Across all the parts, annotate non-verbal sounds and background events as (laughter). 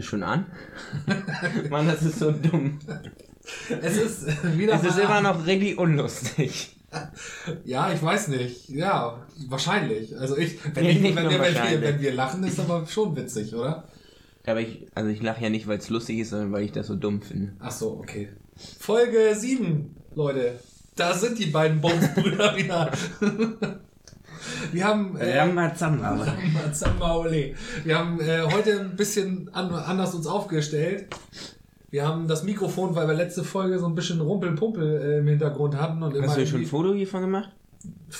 Bist schon an? (laughs) Mann, das ist so dumm. Es ist äh, wieder Es ist immer noch richtig unlustig. (laughs) Ja, ich weiß nicht. Ja, wahrscheinlich. Also ich, wenn, Nee, ich, wenn, wir, wenn, wir, wenn wir lachen, ist aber schon witzig, oder? Aber ich, also ich lache ja nicht, weil es lustig ist, sondern weil ich das so dumm finde. Ach so, okay. Folge 7, Leute. Da sind die beiden Bombsbrüder (laughs) wieder. Wir haben äh, Ole. Wir haben äh, heute ein bisschen an, anders uns aufgestellt. Wir haben das Mikrofon, weil wir letzte Folge so ein bisschen Rumpelpumpel äh, im Hintergrund hatten und immer Hast du schon ein Foto hiervon gemacht?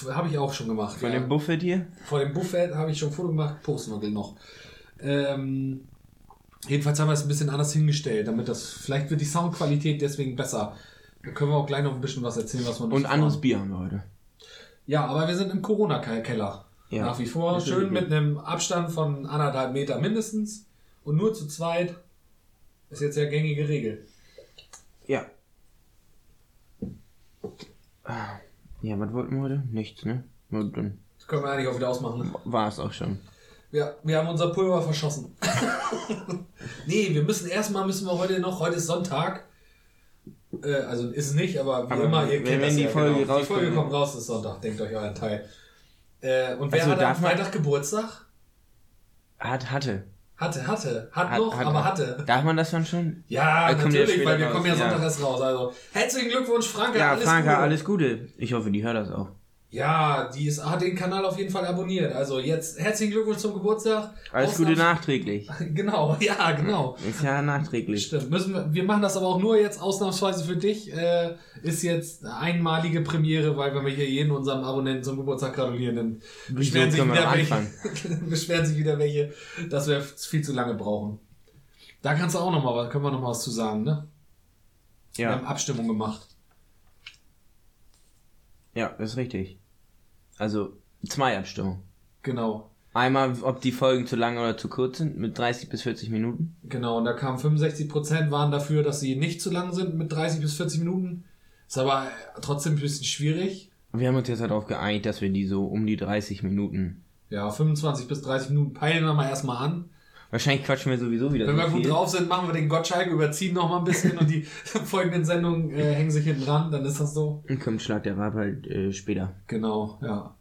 Habe ich auch schon gemacht. Von ja. dem Buffet hier? Vor dem Buffet habe ich schon ein Foto gemacht, posten wir noch. Ähm, jedenfalls haben wir es ein bisschen anders hingestellt, damit das, vielleicht wird die Soundqualität deswegen besser. Da können wir auch gleich noch ein bisschen was erzählen, was wir noch Und anderes. Bier haben wir heute. Ja, aber wir sind im Corona-Keller. Ja. Nach wie vor. Das Schön mit einem Abstand von anderthalb Meter mindestens. Und nur zu zweit. Ist jetzt ja gängige Regel. Ja. Ja, was wollten wir heute? Nichts, ne? Das können wir eigentlich auch wieder ausmachen. war es auch schon. Ja, wir haben unser Pulver verschossen. (laughs) nee, wir müssen erstmal müssen wir heute noch, heute ist Sonntag. Äh, also ist es nicht, aber wie Aber immer, ihr wenn- kennt wenn das die ja, Folge genau. Die rauskommt, Folge ne? kommt raus, ist Sonntag, denkt euch euren Teil. Äh, und wer Also hat am Freitag Geburtstag? Hat, hatte. Hatte, hatte. Hat, Hat- noch, hat- aber hatte. Darf man das dann schon? Ja, Da ja natürlich, weil wir raus, kommen ja ja. Sonntag erst raus. Also herzlichen Glückwunsch, Franka. Ja, alles Franka, Gute. alles Gute. Ich hoffe, die hört das auch. Ja, die ist, hat den Kanal auf jeden Fall abonniert. Also jetzt herzlichen Glückwunsch zum Geburtstag. Alles Gute nachträglich. (laughs) Genau, ja, genau. Ist ja nachträglich. Stimmt. Müssen wir, wir machen das aber auch nur jetzt ausnahmsweise für dich. Äh, ist jetzt einmalige Premiere, weil wenn wir hier jeden unserem Abonnenten zum Geburtstag gratulieren, dann beschweren sich, wieder welche, (laughs) beschweren sich wieder welche, dass wir viel zu lange brauchen. Da kannst du auch noch mal, was- können wir noch mal was zu sagen, ne? Wir haben Ja, Abstimmung gemacht. ja, das ist richtig. Also, zwei Abstimmungen. Genau. Einmal, ob die Folgen zu lang oder zu kurz sind, mit 30 bis 40 Minuten. Genau, und da kamen 65% waren dafür, dass sie nicht zu lang sind mit 30 bis 40 Minuten. Ist aber äh, trotzdem ein bisschen schwierig. Wir haben uns jetzt darauf geeinigt, dass wir die so um die 30 Minuten. Ja, 25 bis 30 Minuten peilen wir mal erstmal an. Wahrscheinlich quatschen wir sowieso wieder Wenn so wir gut viel. drauf sind, machen wir den Gottschalk, überziehen noch mal ein bisschen und die (laughs) folgenden Sendungen äh, hängen sich hinten dran, dann ist das so. Und kommt Schlag der Rabe halt äh, später. Genau, ja.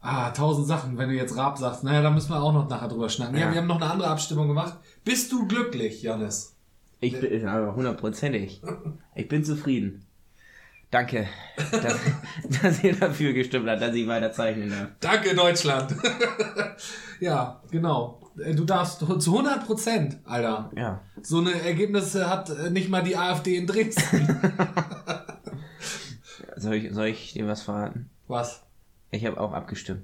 Ah, tausend Sachen, wenn du jetzt Raab sagst. Naja, da müssen wir auch noch nachher drüber schnacken. Ja, Ja. wir haben noch eine andere Abstimmung gemacht. Bist du glücklich, Janis? Ich bin aber hundertprozentig. (laughs) Ich bin zufrieden. Danke, dass, (laughs) dass ihr dafür gestimmt habt, dass ich weiter zeichnen darf. Danke, Deutschland. ja, genau. Äh, Du darfst (laughs) zu 100 Prozent, Alter. Ja. So eine Ergebnisse hat äh, nicht mal die AfD in Dresden. (laughs) (laughs) Soll ich, soll ich dir was verraten? Was? Ich habe auch abgestimmt.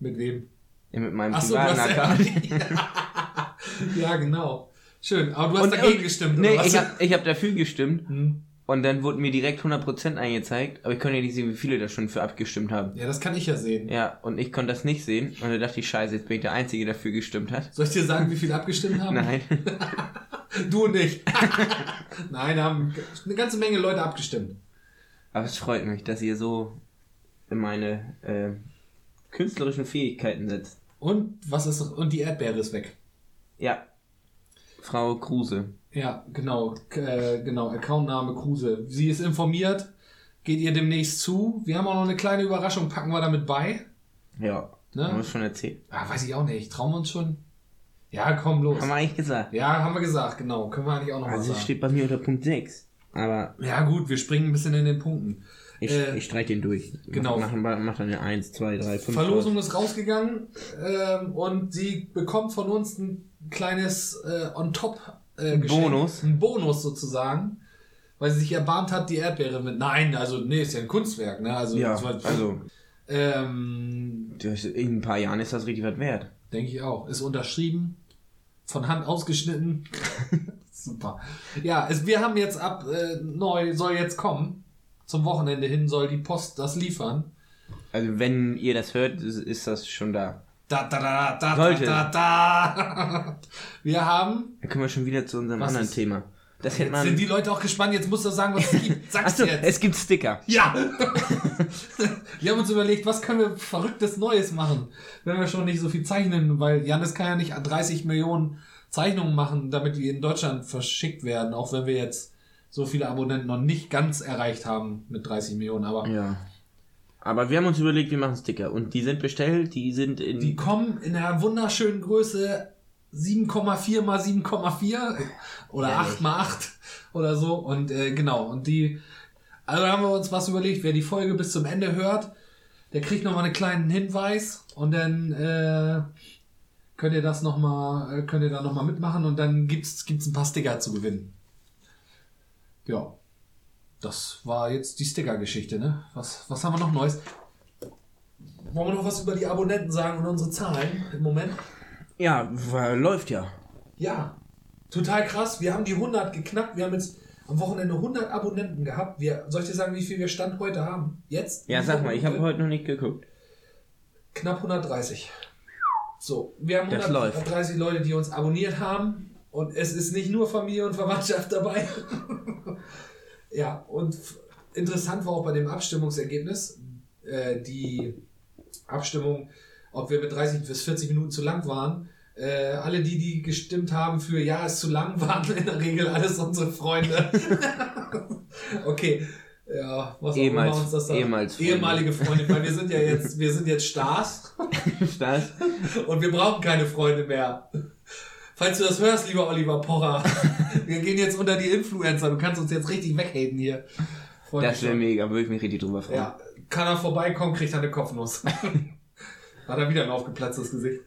Mit wem? Ja, Mit meinem Ach so, privaten hast Account. ja, genau. Schön. Aber du hast Und- dagegen und- gestimmt, Nee, ich habe ich hab dafür gestimmt Hm. Und dann wurde mir direkt 100% angezeigt, aber ich konnte ja nicht sehen, wie viele da schon für abgestimmt haben. Ja, das kann ich ja sehen. Ja, und ich konnte das nicht sehen und da dachte ich, scheiße, jetzt bin ich der Einzige, der dafür gestimmt hat. Soll ich dir sagen, wie viele abgestimmt haben? Nein. (laughs) Du und ich. (laughs) Nein, haben eine ganze Menge Leute abgestimmt. Aber es freut mich, dass ihr so in meine äh, künstlerischen Fähigkeiten setzt. Und was ist und die Erdbeere ist weg. Ja. Frau Kruse. Ja, genau, äh, genau, Accountname Kruse. Sie ist informiert, geht ihr demnächst zu. Wir haben auch noch eine kleine Überraschung, packen wir damit bei. Ja. Ne? Haben wir schon erzählt. Ah, weiß ich auch nicht, trauen wir uns schon? Ja, komm los. Haben wir eigentlich gesagt. Ja, haben wir gesagt, genau. Können wir eigentlich auch noch mal Also es sagen. steht bei mir unter Punkt 6. Aber Ja, gut, wir springen ein bisschen in den Punkten. Ich, Äh, ich streich den durch. genau. Mach, mach, mach dann eine 1, 2, 3, 5. Verlosung ist rausgegangen ähm, und sie bekommt von uns ein kleines äh, on-top äh, Ein Geschenk. Bonus. Ein Bonus sozusagen. Weil sie sich erbarmt hat, die Erdbeere mit. Nein, also, nee, ist ja ein Kunstwerk, ne? Also, Ja, war- also Ähm, das, in ein paar Jahren ist das richtig was wert. denke ich auch. Ist unterschrieben, von Hand ausgeschnitten. (laughs) Super. Ja, es, wir haben jetzt ab, äh, neu soll jetzt kommen. Zum Wochenende hin soll die Post das liefern. Also wenn ihr das hört, ist, ist das schon da. Da, da, da, da, Sollte. da, da, da. (laughs) Wir haben. Dann kommen wir schon wieder zu unserem Was anderen ist- Thema. Das Jetzt sind die Leute auch gespannt. Jetzt musst du sagen, was es (laughs) gibt. Sag's Achso, jetzt. es gibt Sticker. ja. (laughs) wir haben uns überlegt, was können wir verrücktes Neues machen, wenn wir schon nicht so viel zeichnen, weil Janis kann ja nicht 30 Millionen Zeichnungen machen, damit die in Deutschland verschickt werden, auch wenn wir jetzt so viele Abonnenten noch nicht ganz erreicht haben mit 30 Millionen, aber Ja. Aber wir haben uns überlegt, wir machen Sticker. Und die sind bestellt, die sind in. die kommen in einer wunderschönen Größe 7,4 mal 7,4 oder Ehrlich? 8 mal 8 oder so und äh, genau und die also haben wir uns was überlegt, wer die Folge bis zum Ende hört, der kriegt noch mal einen kleinen Hinweis und dann äh, könnt ihr das noch mal äh, könnt ihr da noch mal mitmachen und dann gibt's gibt's ein paar Sticker zu gewinnen. Ja. Das war jetzt die Sticker-Geschichte, ne? Was, was haben wir noch Neues? Wollen wir noch was über die Abonnenten sagen und unsere Zahlen im Moment? ja, läuft ja. Ja, total krass. Wir haben die 100 geknackt. Wir haben jetzt am Wochenende 100 Abonnenten gehabt. Wir, soll ich dir sagen, wie viel wir Stand heute haben? Jetzt? Ja, sag mal, ich habe heute noch nicht geguckt. Knapp 130. So, wir haben Das 130 Leute, die uns abonniert haben. Und es ist nicht nur Familie und Verwandtschaft dabei. (laughs) ja, und interessant war auch bei dem Abstimmungsergebnis, äh, die Abstimmung, ob wir mit 30 bis 40 Minuten zu lang waren. Äh, alle die, die gestimmt haben für Ja, ist zu lang, (laughs) waren in der Regel alles unsere Freunde. (laughs) okay. Ja, was auch Ehemals- immer uns das da. ehemals Freunde. Ehemalige Freunde, weil wir sind ja jetzt, wir sind jetzt Stars. Stars? Und wir brauchen keine Freunde mehr. Falls du das hörst, lieber Oliver Pocher, (laughs) wir gehen jetzt unter die Influencer. Du kannst uns jetzt richtig weghaten hier. Freu mich Das wäre mega, würde ich mich richtig drüber freuen. Ja, kann er vorbeikommen, kriegt er eine Kopfnuss. (laughs) Hat er wieder ein aufgeplatztes Gesicht.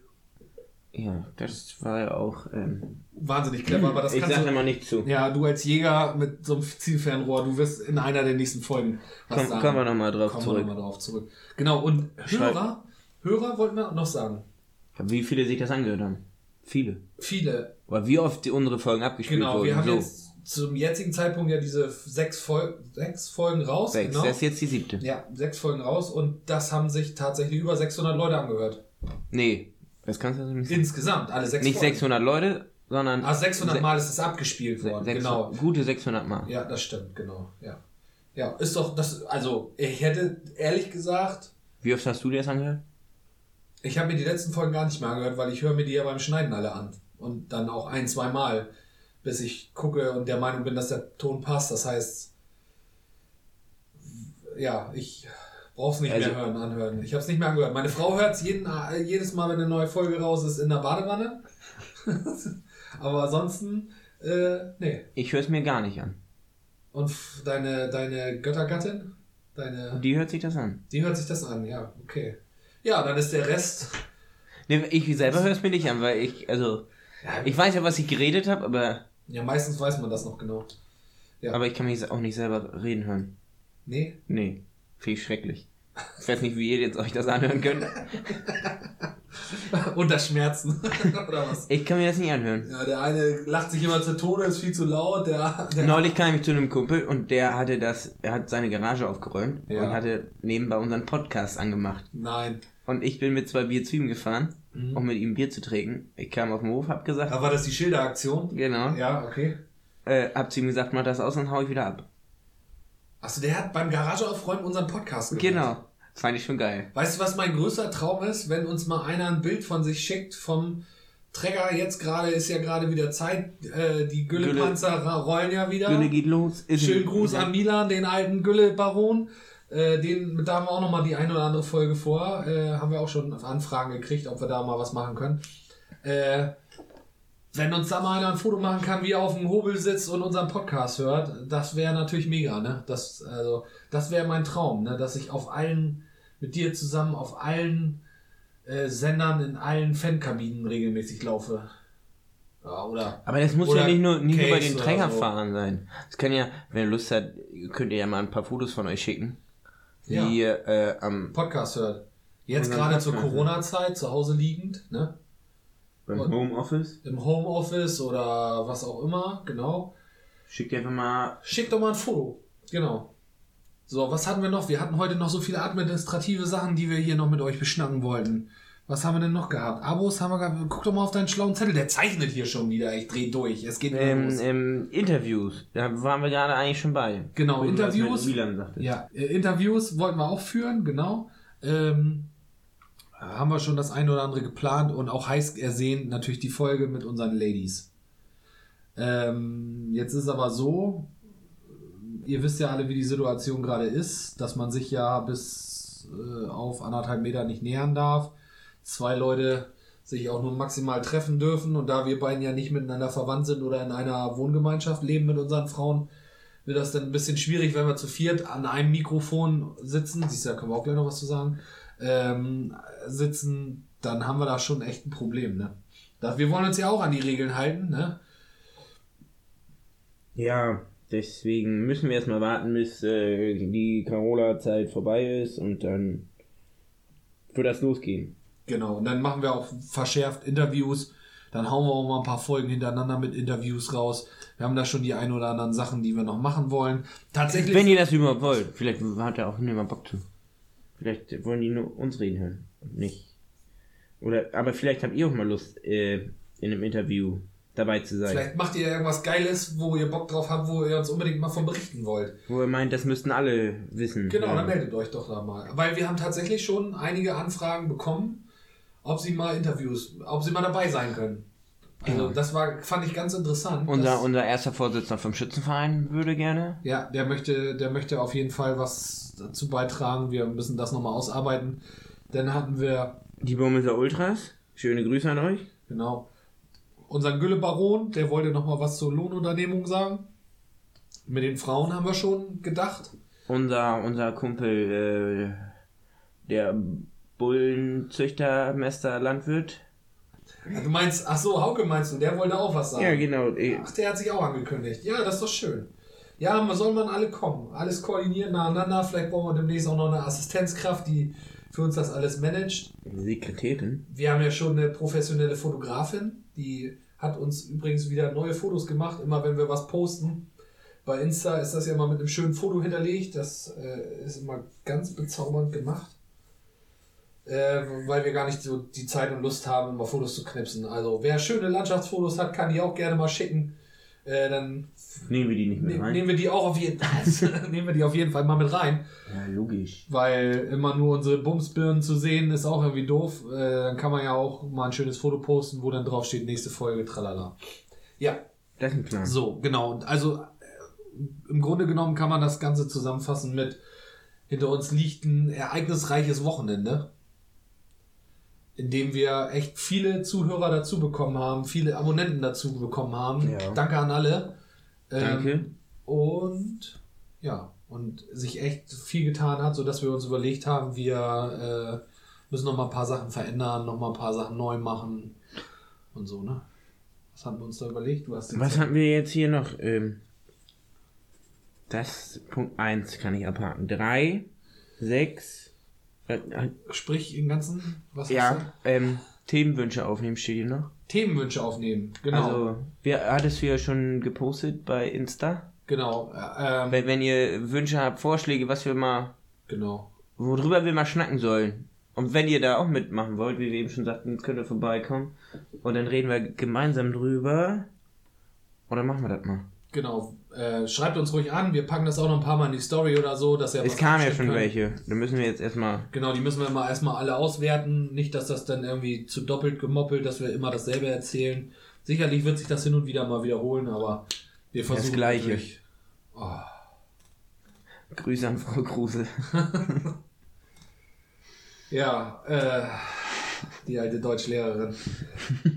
Ja, das war ja auch. Ähm, Wahnsinnig clever, aber das ich kannst sag du. immer nicht zu. Ja, du als Jäger mit so einem Zielfernrohr, du wirst in einer der nächsten Folgen Komm, sagen. kommen wir nochmal drauf Kommen zurück. wir nochmal drauf zurück. Genau, und Schreib- Hörer, Hörer wollten wir noch sagen. Wie viele sich das angehört haben? Viele. Viele Aber wie oft die unsere Folgen abgespielt Genau, wurden? wir haben so. jetzt zum jetzigen Zeitpunkt ja diese sechs, Fol sechs Folgen raus. Sechs. Genau. Das ist jetzt die siebte. Ja, sechs Folgen raus und das haben sich tatsächlich über 600 Leute angehört. Nee, das kannst du nicht sagen. Insgesamt, alle sechs Nicht Folgen. 600 Leute, sondern. Ah, 600 se- Mal ist es abgespielt worden, sechs- genau. Gute 600 Mal. Ja, das stimmt, genau, ja. Ja, ist doch, das, also, ich hätte ehrlich gesagt, Wie oft hast du dir das angehört? Ich habe mir die letzten Folgen gar nicht mehr angehört, weil ich höre mir die ja beim Schneiden alle an. Und dann auch ein, zwei Mal, bis ich gucke und der Meinung bin, dass der Ton passt. Das heißt, ja, ich brauch's nicht Also- mehr hören, anhören. Ich habe es nicht mehr angehört. Meine Frau hört es jedes Mal, wenn eine neue Folge raus ist, in der Badewanne. (laughs) Aber ansonsten, äh, nee. Ich höre es mir gar nicht an. Und deine, deine Göttergattin? Deine, Die hört sich das an. die hört sich das an, ja, okay. Ja, dann ist der Rest. Nee, ich selber höre es mir nicht an, weil ich, also, ich weiß ja, was ich geredet habe, aber, ja, meistens weiß man das noch genau. Ja. aber ich kann mich auch nicht selber reden hören. Nee? Nee, viel schrecklich. Ich weiß nicht, wie ihr jetzt euch das anhören könnt. (laughs) Unter Schmerzen. (laughs) Oder was? Ich kann mir das nicht anhören. Ja, der eine lacht sich immer zu Tode, ist viel zu laut. Der, der Neulich kam ich zu einem Kumpel und der hatte das, er hat seine Garage aufgeräumt Ja. und hatte nebenbei unseren Podcast angemacht. Nein. Und ich bin mit zwei Bier zu ihm gefahren, Mhm. um mit ihm Bier zu trinken. Ich kam auf den Hof, hab gesagt, Da war das die Schilderaktion. genau, Ja, okay. äh, hab zu ihm gesagt, mach das aus und hau ich wieder ab. Achso, der hat beim Garageaufräumen unseren Podcast gehört. Genau, fand ich schon geil. Weißt du, was mein größter Traum ist? Wenn uns mal einer ein Bild von sich schickt vom Träger. Jetzt gerade ist ja gerade wieder Zeit. Äh, die Güllepanzer ra- rollen ja wieder. Gülle geht los. Ist Schönen Gruß an Milan, den alten Gülle-Baron. Äh, den, da haben wir auch nochmal die eine oder andere Folge vor. Äh, haben wir auch schon Anfragen gekriegt, ob wir da mal was machen können. Äh, wenn uns da mal einer ein Foto machen kann, wie er auf dem Hobel sitzt und unseren Podcast hört, das wäre natürlich mega, ne? Das, also, das wäre mein Traum, ne? Dass ich auf allen, mit dir zusammen auf allen äh, Sendern in allen Fankabinen regelmäßig laufe. Ja, oder? Aber das muss ja nicht nur, nicht nur bei den oder Trägerfahrern sein. Es kann ja, wenn ihr Lust habt, könnt ihr ja mal ein paar Fotos von euch schicken. Ja. Wie ihr äh, am Podcast hört. Jetzt gerade zur Corona-Zeit, zu Hause liegend, ne? beim Und- Homeoffice. Im Homeoffice oder was auch immer, genau. Schickt einfach mal. Schickt doch mal ein Foto. Genau. So, was hatten wir noch? Wir hatten heute noch so viele administrative Sachen, die wir hier noch mit euch beschnacken wollten. Was haben wir denn noch gehabt? Abos haben wir gehabt. Guck doch mal auf deinen schlauen Zettel. Der zeichnet hier schon wieder. Ich dreh durch. Es geht Ähm, los. ähm, Interviews, da waren wir gerade eigentlich schon bei. Genau, Wo Interviews. Milan sagtest. Ja, äh, Interviews wollten wir auch führen, genau. Ähm, haben wir schon das eine oder andere geplant und auch heiß ersehnt natürlich die Folge mit unseren Ladies. Ähm, jetzt ist aber so, ihr wisst ja alle, wie die Situation gerade ist, dass man sich ja bis äh, auf anderthalb Meter nicht nähern darf. Zwei Leute sich auch nur maximal treffen dürfen und da wir beiden ja nicht miteinander verwandt sind oder in einer Wohngemeinschaft leben mit unseren Frauen, wird das dann ein bisschen schwierig, wenn wir zu viert an einem Mikrofon sitzen. Siehst du, da können wir auch gleich noch was zu sagen. Ähm, sitzen, dann haben wir da schon echt ein Problem, ne? Wir wollen uns ja auch an die Regeln halten, ne? Ja, deswegen müssen wir erstmal warten, bis äh, die Carola-Zeit vorbei ist und dann wird das losgehen. Genau. Und dann machen wir auch verschärft Interviews. Dann hauen wir auch mal ein paar Folgen hintereinander mit Interviews raus. Wir haben da schon die ein oder anderen Sachen, die wir noch machen wollen. Tatsächlich. Wenn ihr das überhaupt wollt, vielleicht hat ja auch niemand Bock zu. Vielleicht wollen die nur uns reden hören und nicht. Oder, aber vielleicht habt ihr auch mal Lust, äh, in einem Interview dabei zu sein. Vielleicht macht ihr irgendwas Geiles, wo ihr Bock drauf habt, wo ihr uns unbedingt mal von berichten wollt. Wo ihr meint, das müssten alle wissen. Genau, ja. dann meldet euch doch da mal. Weil wir haben tatsächlich schon einige Anfragen bekommen, ob sie mal Interviews, ob sie mal dabei sein können. Also Ja. das war, fand ich ganz interessant. Unser, unser erster Vorsitzender vom Schützenverein würde gerne. Ja, der möchte, der möchte auf jeden Fall was dazu beitragen. Wir müssen das nochmal ausarbeiten. Dann hatten wir, Die Burmesser Ultras. Schöne Grüße an euch. genau, unseren Gülle-Baron, der wollte nochmal was zur Lohnunternehmung sagen. Mit den Frauen haben wir schon gedacht. Unser, unser Kumpel, äh, der Bullenzüchter, Mester, Landwirt. Du meinst, ach so, Hauke meinst du, der wollte auch was sagen. Ja, genau. eh, Ach, der hat sich auch angekündigt. Ja, das ist doch schön. Ja, man soll man alle kommen. Alles koordiniert nacheinander. Vielleicht brauchen wir demnächst auch noch eine Assistenzkraft, die für uns das alles managt. Sekretärin. Wir haben ja schon eine professionelle Fotografin, die hat uns übrigens wieder neue Fotos gemacht, immer wenn wir was posten. Bei Insta ist das ja immer mit einem schönen Foto hinterlegt. Das äh, ist immer ganz bezaubernd gemacht. Äh, weil wir gar nicht so die Zeit und Lust haben, immer Fotos zu knipsen. Also wer schöne Landschaftsfotos hat, kann die auch gerne mal schicken. Äh, dann Nehmen wir die nicht mit rein? nehmen wir die auch auf jeden (laughs) (laughs) nehmen wir die auf jeden Fall mal mit rein. Ja, logisch. Weil immer nur unsere Bumsbirnen zu sehen, ist auch irgendwie doof. Äh, dann kann man ja auch mal ein schönes Foto posten, wo dann drauf steht, nächste Folge, tralala. Ja, Das ist ein Plan. so, genau. Und Also äh, im Grunde genommen kann man das Ganze zusammenfassen mit, hinter uns liegt ein ereignisreiches Wochenende, in dem wir echt viele Zuhörer dazu bekommen haben, viele Abonnenten dazu bekommen haben. Ja. Danke an alle. Danke. Ähm, und ja, und sich echt viel getan hat, sodass wir uns überlegt haben, wir äh, müssen noch mal ein paar Sachen verändern, noch mal ein paar Sachen neu machen und so, ne? Was haben wir uns da überlegt? Du hast den Was hatten wir jetzt hier noch? Ähm, das Punkt 1 kann ich abhaken. 3, 6, äh, äh, Sprich den ganzen, was ja, ähm, Themenwünsche aufnehmen steht hier noch. Themenwünsche aufnehmen. Genau. Also, wer hattest du ja schon gepostet bei Insta? genau. Äh, ähm, Wenn, wenn ihr Wünsche habt, Vorschläge, was wir mal, genau. worüber wir mal schnacken sollen. Und wenn ihr da auch mitmachen wollt, wie wir eben schon sagten, könnt ihr vorbeikommen. Und dann reden wir gemeinsam drüber. Oder machen wir das mal? Genau. Äh, schreibt uns ruhig an. Wir packen das auch noch ein paar Mal in die Story oder so, dass ihr Es kamen ja schon könnt. welche. Da müssen wir jetzt erstmal. Genau, die müssen wir mal erstmal alle auswerten. Nicht, dass das dann irgendwie zu doppelt gemoppelt, dass wir immer dasselbe erzählen. Sicherlich wird sich das hin und wieder mal wiederholen, aber wir versuchen Gleiche. natürlich- Oh. Grüße an Frau Kruse. (laughs) Ja, äh, die alte Deutschlehrerin.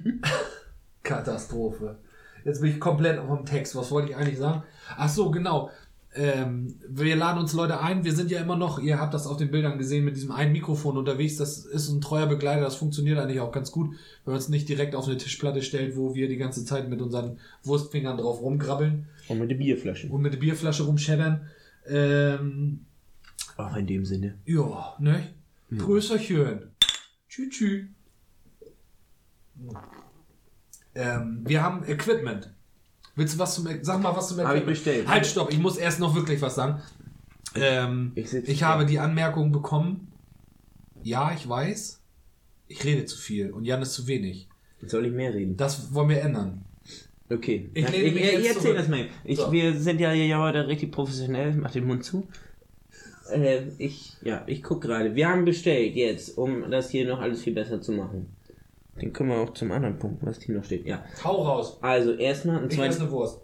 (laughs) Katastrophe. Jetzt bin ich komplett auf dem Text. Was wollte ich eigentlich sagen? Ach so, genau. Ähm, wir laden uns Leute ein. Wir sind ja immer noch, ihr habt das auf den Bildern gesehen, mit diesem einen Mikrofon unterwegs. Das ist ein treuer Begleiter. Das funktioniert eigentlich auch ganz gut, wenn man es nicht direkt auf eine Tischplatte stellt, wo wir die ganze Zeit mit unseren Wurstfingern drauf rumgrabbeln Und mit den Bierflaschen. und mit der Bierflasche rumscheddern. Ähm, Auch in dem Sinne. ja, ne? Prösterchen. Tschü, tschü. Ähm, wir haben Equipment. Willst du was zum Sag mal was zum Hab ich Equipment? bestellt. Halt, stopp, ich muss erst noch wirklich was sagen. Ähm, Ich ich habe die Anmerkung bekommen. Ja, ich weiß. Ich rede zu viel und Jan ist zu wenig. Soll ich mehr reden? Das wollen wir ändern. Okay. Ich ich, ich, jetzt erzähl zurück. das mal. Ich, So. Wir sind ja hier heute richtig professionell. Mach den Mund zu. Äh, ich, ja, ich guck gerade. Wir haben bestellt jetzt, um das hier noch alles viel besser zu machen. Den können wir auch zum anderen Punkt, was hier noch steht. Ja. Hau raus. Also erstmal ein zweites. eine Wurst.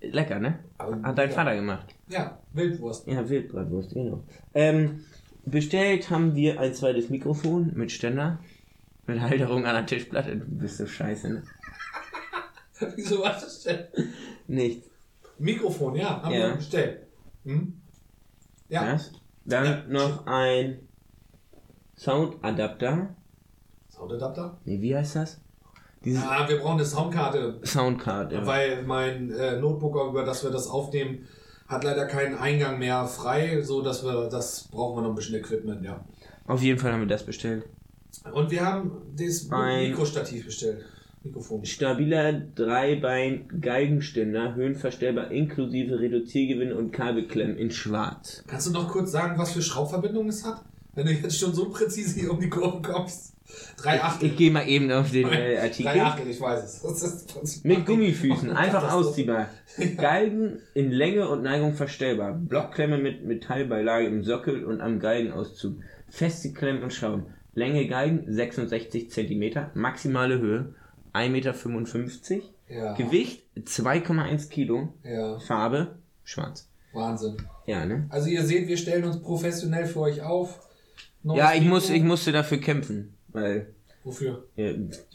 Lecker, ne? Aber- Hat dein ja. Vater gemacht. Ja, Wildwurst. Ja, Wildbratwurst, genau. Ähm, bestellt haben wir ein zweites Mikrofon mit Ständer. Mit Halterung an der Tischplatte. Du bist so scheiße, ne? (laughs) Wieso was das denn? Nichts. Mikrofon, ja, haben Ja. wir bestellt. Hm? Ja. Das. Dann Ja. noch ein Soundadapter. Soundadapter? Nee, wie heißt das? Diese Ah, wir brauchen eine Soundkarte, Soundcard. Ja. weil mein äh, Notebook, über das wir das aufnehmen, hat leider keinen Eingang mehr frei, so dass wir das brauchen wir noch ein bisschen Equipment, ja. Auf jeden Fall haben wir das bestellt. Und wir haben das Ein- Mikrostativ bestellt. Mikrofon. Stabiler Dreibein-Geigenständer, höhenverstellbar inklusive Reduziergewinde und Kabelklemmen in schwarz. Kannst du noch kurz sagen, was für Schraubverbindungen es hat? Wenn du jetzt schon so präzise hier um die Kurve kommst. Drei Ich, Achtel. ich gehe mal eben auf den äh, Artikel. Drei Achtel, ich weiß es. Das ist, das Mit Gummifüßen, (laughs) einfach ausziehbar. Galgen in Länge und Neigung verstellbar. Blockklemme mit Metallbeilage im Sockel und am Galgenauszug. Feste Klemmen und Schrauben. Länge Galgen 66 cm. Maximale Höhe 1,55 m. Ja, Gewicht 2,1 Kilo. ja, Farbe schwarz. Wahnsinn. Ja, ne? Also ihr seht, wir stellen uns professionell für euch auf. Neues Ja, ich, Mikro. muss, ich musste dafür kämpfen. Weil, Wofür? äh,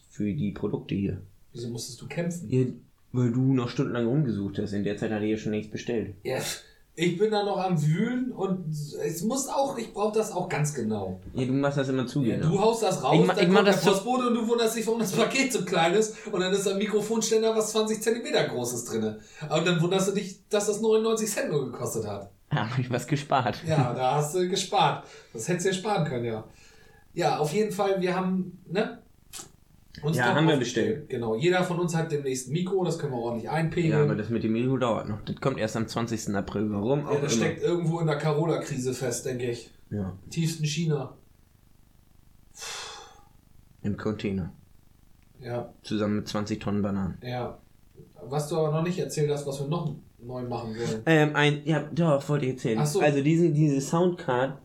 für die Produkte hier. Wieso musstest du kämpfen? Ja, weil du noch stundenlang rumgesucht hast. In der Zeit hatte ich ja schon nichts bestellt. Ja, ich bin da noch am Wühlen und es muss auch, ich brauche das auch ganz genau. Ja, du machst das immer zugehen. Du haust das raus, Ich ma- dann ich mach kommt das der Postbote und du wunderst dich, warum das Paket so klein ist und dann ist da ein Mikrofonständer, was 20 Zentimeter groß ist drinne. Und dann wunderst du dich, dass das 99 Cent nur gekostet hat. Ja, hab ich was gespart. Ja, da hast du gespart. Das hättest du ja sparen können, ja. Ja, auf jeden Fall, wir haben, ne? Uns Ja, haben wir bestellt. Genau, jeder von uns hat demnächst ein Mikro, das können wir ordentlich einpegeln. Ja, aber das mit dem Mikro dauert noch. Das kommt erst am 20. April. Warum? Auch Ja, das immer. steckt irgendwo in der Carola-Krise fest, denke ich. Ja, Tiefsten China. im Container. Ja, Zusammen mit 20 Tonnen Bananen. ja. Was du aber noch nicht erzählt hast, was wir noch neu machen wollen. Ähm, ein, ja, doch, wollte ich erzählen. Ach so. Also diesen, diese Soundcard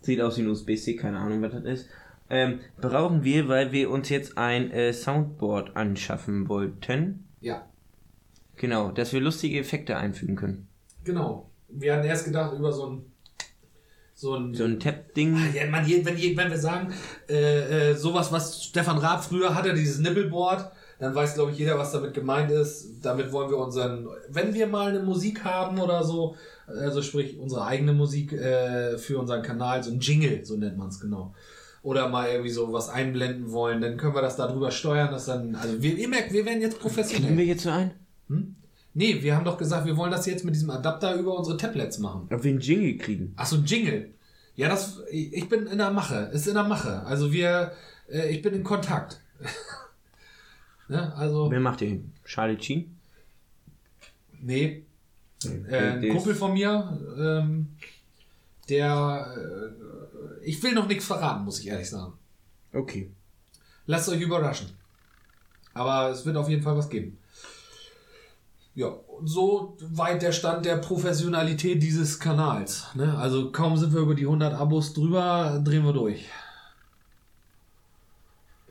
sieht aus wie ein USB-Stick, keine Ahnung, was das ist. Ähm, brauchen wir, weil wir uns jetzt ein äh, Soundboard anschaffen wollten. Ja, Genau, dass wir lustige Effekte einfügen können. genau. Wir hatten erst gedacht über so ein. So ein. So ein Tap-Ding. Ah, ja, man, wenn, wenn wir sagen, äh, äh, sowas, was Stefan Raab früher hatte, dieses Nippelboard, dann weiß, glaube ich, jeder, was damit gemeint ist. Damit wollen wir unseren, wenn wir mal eine Musik haben oder so, also sprich unsere eigene Musik äh, für unseren Kanal, so ein Jingle, so nennt man es genau. Oder mal irgendwie so was einblenden wollen, dann können wir das darüber steuern, dass dann, also wir, ihr merkt, wir werden jetzt Kriegen professionell. wir jetzt so ein? Hm? Nee, wir haben doch gesagt, wir wollen das jetzt mit diesem Adapter über unsere Tablets machen. Ob wir einen Jingle kriegen? Ach so, ein Jingle. Ja, das, ich ich bin in der Mache. Ist in der Mache. Also wir, äh, ich bin in Kontakt. (laughs) ne? Also, Wer macht den? Charlie Sheen? nee. Äh, ein Kumpel von mir, ähm, der, äh, ich will noch nichts verraten, muss ich ehrlich sagen. Okay. Lasst euch überraschen. Aber es wird auf jeden Fall was geben. Ja, so weit der Stand der Professionalität dieses Kanals. Ne? Also kaum sind wir über die 100 Abos drüber, drehen wir durch.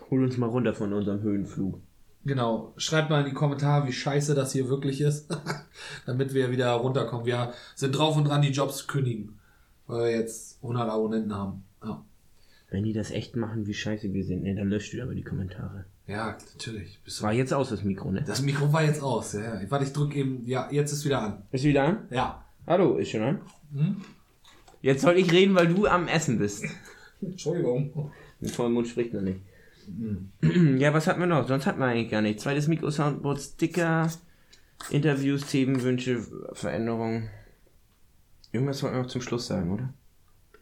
Hol uns mal runter von unserem Höhenflug. Genau. Schreibt mal in die Kommentare, wie scheiße das hier wirklich ist, (laughs) damit wir wieder runterkommen. Wir sind drauf und dran, die Jobs zu kündigen, weil wir jetzt 100 Abonnenten haben. Ja, Wenn die das echt machen, wie scheiße wir sind, ne, dann löscht ihr aber die Kommentare. ja natürlich. Bist war jetzt aus, das Mikro, ne? Das Mikro war jetzt aus. Ja. Warte, ich drücke eben. Ja, jetzt ist wieder an. Ist wieder an? Ja. Hallo, ist schon an? Hm? Jetzt soll ich reden, weil du am Essen bist. (laughs) Entschuldigung. Mit vollem Mund spricht man nicht. Ja, was hatten wir noch? Sonst hatten wir eigentlich gar nichts. Zweites Mikro-Soundboard, Sticker, Interviews, Themenwünsche, Veränderungen. Irgendwas wollten wir noch zum Schluss sagen, oder?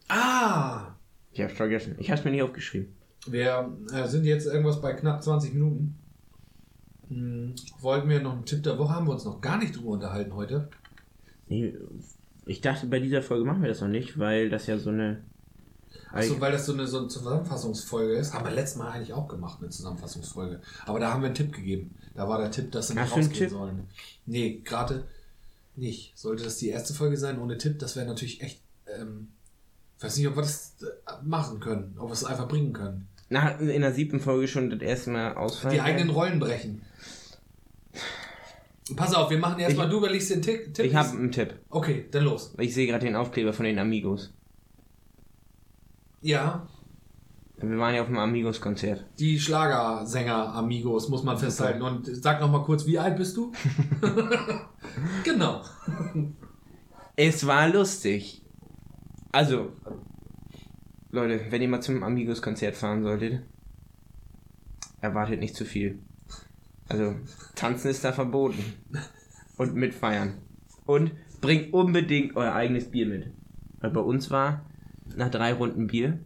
Ah! Ich hab's vergessen. Ich hab's mir nicht aufgeschrieben. Wir äh, sind jetzt irgendwas bei knapp 20 Minuten. Hm, wollten wir noch einen Tipp der Woche? Haben wir uns noch gar nicht drüber unterhalten heute. Nee, ich dachte, bei dieser Folge machen wir das noch nicht, weil das ja so eine Achso, weil das so eine, so eine Zusammenfassungsfolge ist. Haben wir letztes Mal eigentlich auch gemacht, eine Zusammenfassungsfolge. Aber da haben wir einen Tipp gegeben. Da war der Tipp, dass sie nicht rausgehen sollen. Nee, gerade nicht. Sollte das die erste Folge sein ohne Tipp, das wäre natürlich echt. Ähm, ich weiß nicht, ob wir das äh, machen können, ob wir es einfach bringen können. Nach, in der siebten Folge schon das erste Mal ausfallen. Die eigenen Rollen brechen. Pass auf, wir machen erstmal, du überlegst den Tipp. Tipp Ich habe einen Tipp. Okay, dann los. Ich sehe gerade den Aufkleber von den Amigos. Ja, Wir waren ja auf dem Amigos-Konzert. die Schlagersänger Amigos, muss man festhalten. Und sag noch mal kurz, wie alt bist du? (laughs) genau. Es war lustig. Also, Leute, wenn ihr mal zum Amigos-Konzert fahren solltet, erwartet nicht zu viel. Also, tanzen ist da verboten. Und mitfeiern. Und bringt unbedingt euer eigenes Bier mit. Weil bei uns war, nach drei Runden Bier,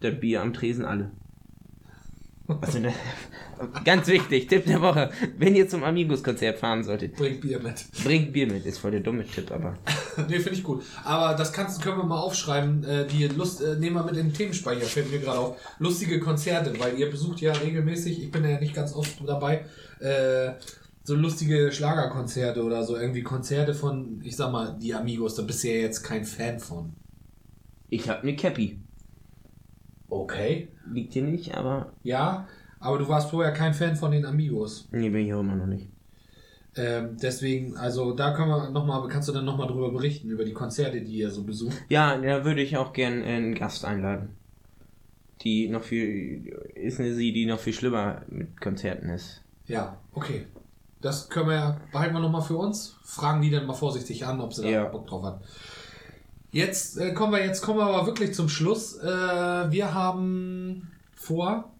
das Bier am Tresen alle. (laughs) Also, ne, ganz wichtig, Tipp der Woche. Wenn ihr zum Amigos-Konzert fahren solltet, Bring Bier mit. bringt Bier mit. Ist voll der dumme Tipp, aber. (laughs) nee, finde ich gut. Aber das kannst, können wir mal aufschreiben. Äh, die Lust, äh, nehmen wir mit in den Themenspeicher, fällt mir gerade auf. Lustige Konzerte, weil ihr besucht ja regelmäßig, ich bin ja nicht ganz oft dabei, äh, so lustige Schlagerkonzerte oder so irgendwie Konzerte von, ich sag mal, die Amigos, da bist du ja jetzt kein Fan von. Ich hab ne Cappy. Okay. Liegt hier nicht, aber. Ja, aber du warst vorher kein Fan von den Amigos. Nee, bin ich auch immer noch nicht. Ähm, deswegen, also da können wir noch mal, kannst du dann nochmal drüber berichten, über die Konzerte, die ihr so besucht. Ja, da würde ich auch gern einen Gast einladen. Die noch viel. Ist eine sie, die noch viel schlimmer mit Konzerten ist. Ja, okay. Das können wir ja, behalten wir nochmal für uns. Fragen die dann mal vorsichtig an, ob sie da Ja. Bock drauf hat. Jetzt äh, kommen wir, jetzt kommen wir aber wirklich zum Schluss. Äh, wir haben vor,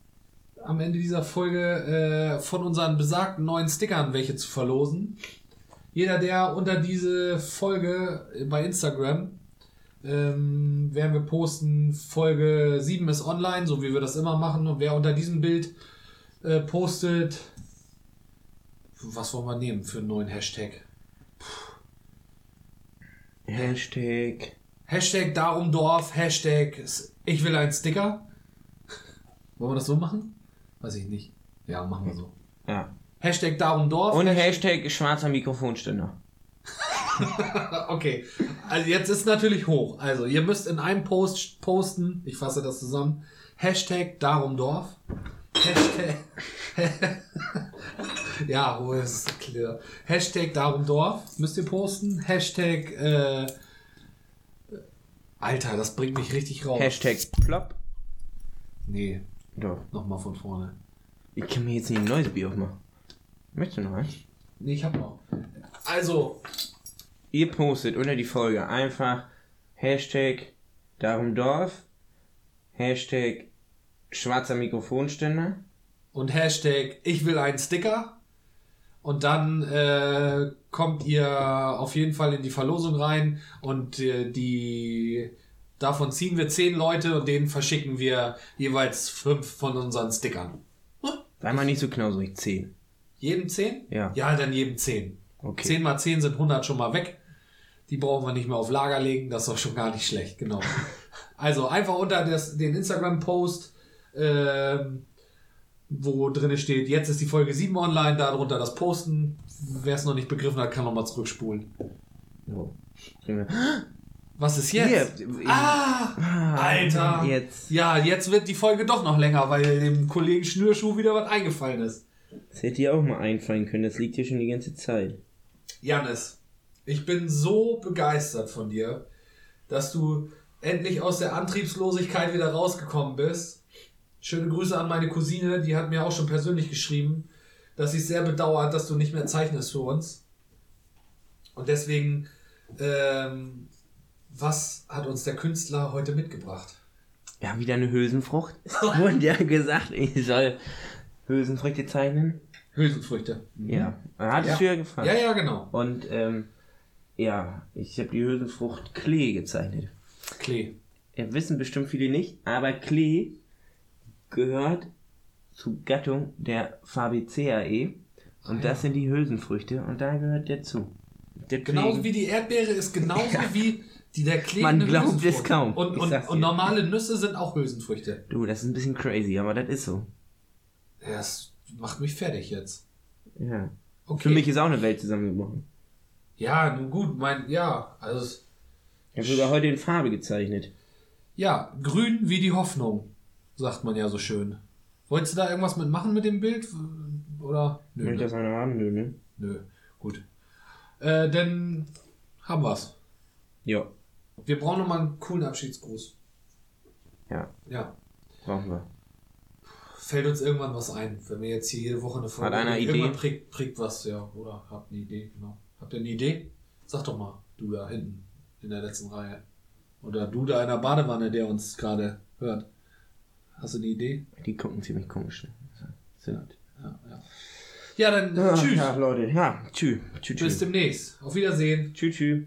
am Ende dieser Folge äh, von unseren besagten neuen Stickern welche zu verlosen. Jeder, der unter diese Folge bei Instagram ähm, werden wir posten, Folge 7 ist online, so wie wir das immer machen. Und wer unter diesem Bild äh, postet, was wollen wir nehmen für einen neuen Hashtag? Hashtag. Hashtag darum Dorf, Hashtag ich will einen Sticker. Wollen wir das so machen? Weiß ich nicht. Ja, machen wir so. Ja. Hashtag darum Dorf. Und Hashtag schwarzer Mikrofonständer. (laughs) Okay, also jetzt ist natürlich hoch. Also ihr müsst in einem Post posten, ich fasse das zusammen, Hashtag darum Dorf. Hashtag, (laughs) ja, wo ist klar. Hashtag darum Dorf müsst ihr posten. Hashtag, äh, Alter, das bringt mich richtig raus. Hashtag Plop. nee, Doch. nochmal von vorne. Ich kann mir jetzt nicht ein neues Bier aufmachen. Möchtest du noch eins? Nee, ich hab noch. Also, Ihr postet unter die Folge einfach Hashtag darum Dorf. Hashtag schwarzer Mikrofonständer. und Hashtag ich will einen Sticker. Und dann äh, kommt ihr auf jeden Fall in die Verlosung rein und äh, die davon ziehen wir zehn Leute und denen verschicken wir jeweils fünf von unseren Stickern. Sei mal nicht so knausrig. 10. Jedem zehn? Ja. Ja, dann jedem zehn. Okay. 10 mal 10 sind 100 schon mal weg. Die brauchen wir nicht mehr auf Lager legen. Das ist doch schon gar nicht schlecht, genau. (laughs) also einfach unter das, den Instagram-Post, ähm, wo drin steht, jetzt ist die Folge 7 online, darunter das Posten. Wer es noch nicht begriffen hat, kann nochmal zurückspulen. Wir- Was ist jetzt? Hier. Ah, Alter. Jetzt. Ja, jetzt wird die Folge doch noch länger, weil dem Kollegen Schnürschuh wieder was eingefallen ist. Das hätte dir auch mal einfallen können. Das liegt hier schon die ganze Zeit. Jannis, ich bin so begeistert von dir, dass du endlich aus der Antriebslosigkeit wieder rausgekommen bist. Schöne Grüße an meine Cousine, die hat mir auch schon persönlich geschrieben, dass sie es sehr bedauert, dass du nicht mehr zeichnest für uns. Und deswegen, ähm, was hat uns der Künstler heute mitgebracht? Ja, wieder eine Hülsenfrucht. (laughs) Wurde ja gesagt, ich soll Hülsenfrüchte zeichnen. Hülsenfrüchte. Ja. Hattest du ja gefallen. Ja, ja, genau. Und ähm, ja, ich habe die Hülsenfrucht Klee gezeichnet. Klee. Ja, wissen bestimmt viele nicht, aber Klee gehört zur Gattung der Fabaceae. Und Ah, das ja. sind die Hülsenfrüchte und da gehört der zu. Der Genauso wie die Erdbeere ist genauso wie Die der klebende Man glaubt es kaum. Und, und, und normale Nüsse sind auch Hülsenfrüchte. Du, das ist ein bisschen crazy, aber das ist so. Ja, Das macht mich fertig jetzt. Ja. Okay. Für mich ist auch eine Welt zusammengebrochen. Ja, nun gut, mein, ja, also, es- Ich habe sogar heute in Farbe gezeichnet. ja, grün wie die Hoffnung, sagt man ja so schön. Wolltest du da irgendwas mitmachen mit dem Bild? Oder? Nö, Möchte ne? das einer haben? Nö, ne? Nö, gut. Äh, dann haben wir's. Ja, Wir brauchen nochmal einen coolen Abschiedsgruß. ja, Ja. brauchen wir. Fällt uns irgendwann was ein, wenn wir jetzt hier jede Woche eine Folge Hat einer Irgendwann Idee? Prägt, prägt was, ja. Oder habt eine Idee, genau. Habt ihr eine Idee? Sag doch mal, du da hinten in der letzten Reihe. Oder du da in der Badewanne, der uns gerade hört. Hast du eine Idee? Die gucken ziemlich komisch. ne? Ja, ja. Ja, dann Ja, tschüss. Ja, Leute. Ja, tschüss. Tschüss, Bis tschüss. demnächst. Auf Wiedersehen. Tschüss, tschüss.